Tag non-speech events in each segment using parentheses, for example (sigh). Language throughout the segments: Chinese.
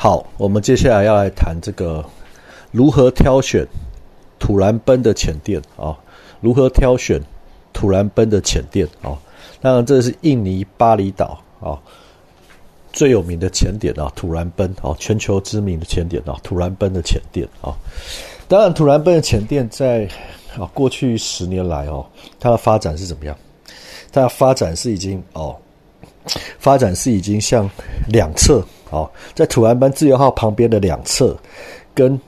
好，我们接下来要来谈这个如何挑选土兰奔的浅店啊？如何挑选土兰奔的浅店啊？当然，这是印尼巴厘岛啊最有名的浅点啊，土兰奔啊，全球知名的浅点啊，土兰奔的浅店啊。当然，土兰奔的浅店在啊过去十年来哦，它的发展是怎么样？它的发展是已经哦，发展是已经向两侧。哦，在土兰班自由号旁边的两侧，跟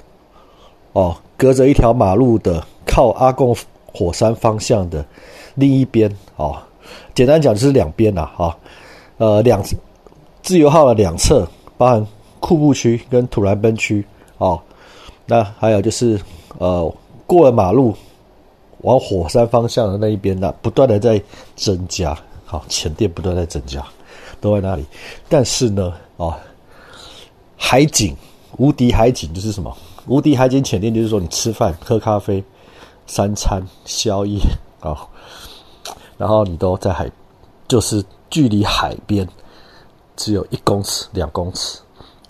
哦隔着一条马路的靠阿贡火山方向的另一边哦，简单讲就是两边呐哈，呃两自由号的两侧，包含库布区跟土兰奔区哦，那还有就是呃过了马路往火山方向的那一边呢，不断的在增加，好前店不断在增加，都在那里，但是呢啊。海景，无敌海景就是什么？无敌海景浅店就是说，你吃饭、喝咖啡、三餐、宵夜啊，(laughs) 然后你都在海，就是距离海边只有一公尺、两公尺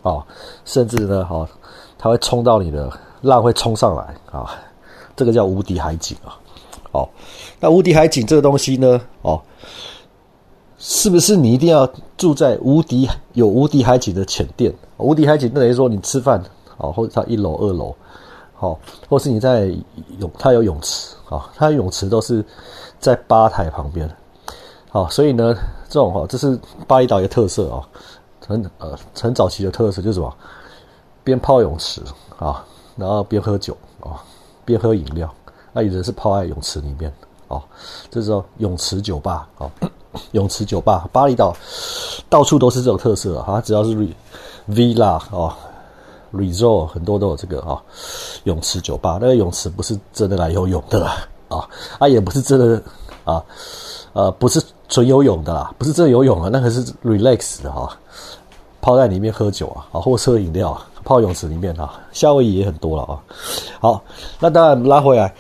啊，甚至呢，哈，它会冲到你的浪会冲上来啊，这个叫无敌海景啊。哦，那无敌海景这个东西呢，哦。是不是你一定要住在无敌有无敌海景的浅店？无敌海景等于说你吃饭哦，或者它一楼二楼，好，或是你在泳，它有泳池啊，它泳池都是在吧台旁边，好，所以呢，这种哈，这是巴厘岛一个特色啊，很呃很早期的特色就是什么，边泡泳池啊，然后边喝酒啊，边喝饮料，那有的是泡在泳池里面哦，这是泳池酒吧啊。泳池酒吧，巴厘岛到处都是这种特色啊！只要是 villa 哦，resort 很多都有这个啊。泳池酒吧，那个泳池不是真的来游泳的啦，啊，啊也不是真的啊，呃，不是纯游泳的啦，不是真的游泳啊，那个是 relax 的哈，泡在里面喝酒啊，啊，或喝饮料啊，泡泳池里面啊，夏威夷也很多了啊。好，那当然拉回来，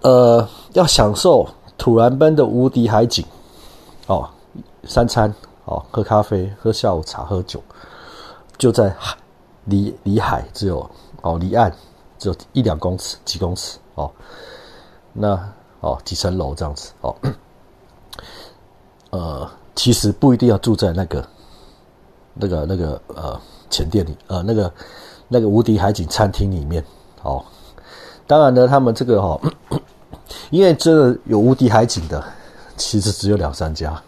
呃，要享受土兰奔的无敌海景。哦，三餐哦，喝咖啡，喝下午茶，喝酒，就在离离海只有哦，离岸只有一两公尺，几公尺哦，那哦几层楼这样子哦，呃，其实不一定要住在那个那个那个呃前店里，呃那个那个无敌海景餐厅里面哦，当然呢，他们这个哈，(coughs) 因为真的有无敌海景的。其实只有两三家，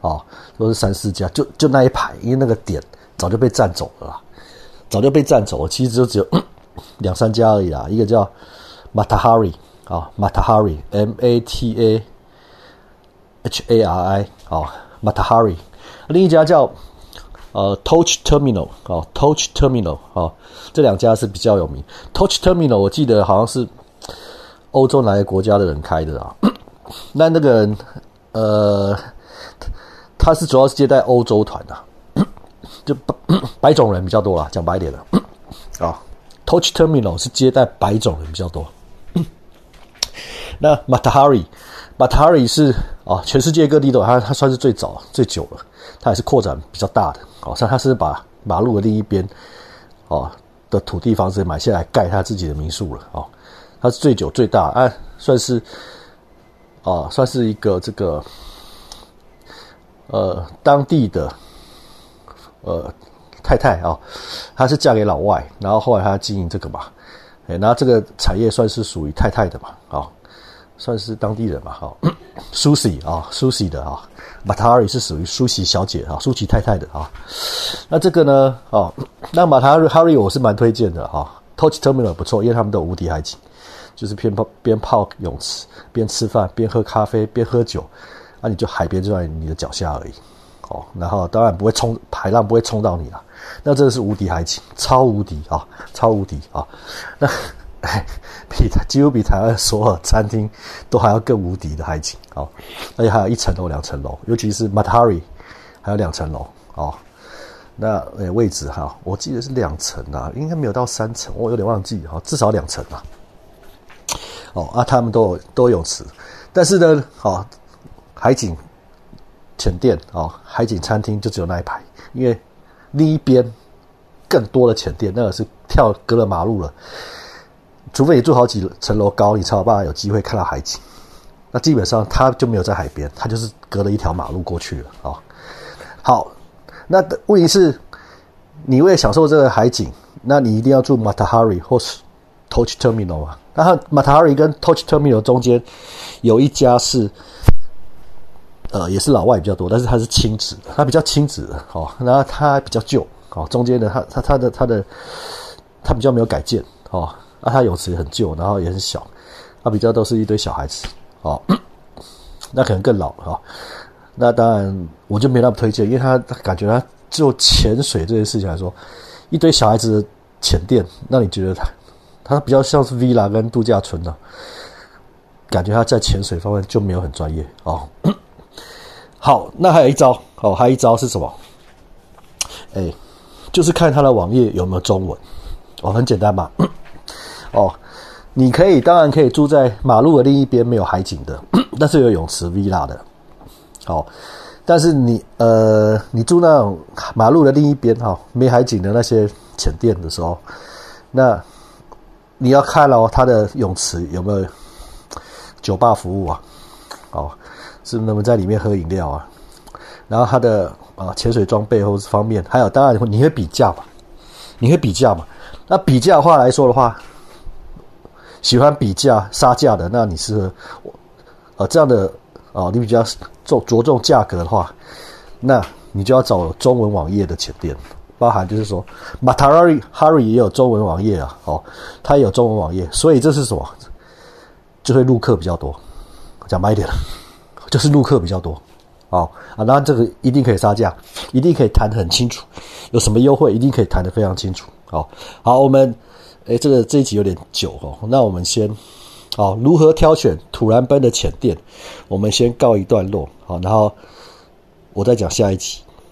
哦，都是三四家，就就那一排，因为那个点早就被占走了，早就被占走了。其实就只有 (coughs) 两三家而已啦，一个叫 Matahari 啊，Matahari，M A T A H A R I 啊，Matahari，另一家叫呃 Touch Terminal 啊，Touch Terminal 啊，这两家是比较有名。Touch Terminal 我记得好像是欧洲哪个国家的人开的啊，(coughs) 那那个。呃，他是主要是接待欧洲团的，(coughs) 就白 (coughs) 白种人比较多啦，讲白点的 (coughs) 啊。Touch Terminal 是接待白种人比较多。那 Matahari，Matahari 是啊，全世界各地都，它它算是最早最久了，它也是扩展比较大的。哦，像它是把马路的另一边哦的土地房子买下来盖他自己的民宿了。哦，它是最久最大，啊，算是。啊，算是一个这个，呃，当地的呃太太啊，她是嫁给老外，然后后来她经营这个嘛，哎，然后这个产业算是属于太太的嘛，啊，算是当地人嘛，哈，苏西啊，苏西的啊，马塔哈里是属于苏西小姐啊，苏西太太的啊，那这个呢，哦，那马塔哈瑞我是蛮推荐的啊，Touch Terminal 不错，因为他们都无敌海景。就是边泡边泡泳池，边吃饭，边喝咖啡，边喝酒，那你就海边就在你的脚下而已，哦，然后当然不会冲海浪不会冲到你了，那真的是无敌海景，超无敌啊，超无敌啊，那 (laughs) 比几乎比台湾所有餐厅都还要更无敌的海景哦，而且还有一层楼、两层楼，尤其是 Matari 还有两层楼哦，那位置哈，我记得是两层啊，应该没有到三层，我有点忘记哈，至少两层啊。哦啊，他们都有都有池，但是呢，哦，海景浅店哦，海景餐厅就只有那一排，因为另一边更多的浅店，那个是跳隔了马路了。除非你住好几层楼高，你才有办法有机会看到海景。那基本上他就没有在海边，他就是隔了一条马路过去了啊。好，那问题是，你为了享受这个海景，那你一定要住 Matahari 或是 Touch Terminal 啊。然后 Matari 跟 Touch Terminal 中间有一家是，呃，也是老外比较多，但是它是亲子，它比较亲子的哦。然后它比较旧哦，中间的它它它的它的它比较没有改建哦。啊，它泳池很旧，然后也很小，它比较都是一堆小孩子哦。(clears throat) 那可能更老了哈。那当然我就没那么推荐，因为他感觉他就潜水这件事情来说，一堆小孩子的浅店，那你觉得他它比较像是 villa 跟度假村呢？感觉他在潜水方面就没有很专业哦。(coughs) 好，那还有一招哦，还有一招是什么？哎，就是看他的网页有没有中文哦，很简单嘛。(coughs) 哦，你可以当然可以住在马路的另一边没有海景的，(coughs) 但是有泳池 villa 的。好，但是你呃，你住那种马路的另一边哈，没海景的那些浅店的时候，那你要看哦，它的泳池有没有酒吧服务啊？哦，是能不能在里面喝饮料啊？然后它的啊潜水装备或是方面，还有当然你会比价嘛？你会比价嘛？那比价话来说的话，喜欢比价杀价的，那你是呃这样的。哦，你比较重着重价格的话，那你就要找中文网页的前店，包含就是说，Matahari Hari 也有中文网页啊，哦，它也有中文网页，所以这是什么？就会录客比较多，讲白一点，就是录客比较多，哦啊，那这个一定可以杀价，一定可以谈得很清楚，有什么优惠一定可以谈得非常清楚，好，好，我们，哎，这个这一集有点久哦，那我们先。哦，如何挑选土兰奔的浅店？我们先告一段落，好，然后我再讲下一集。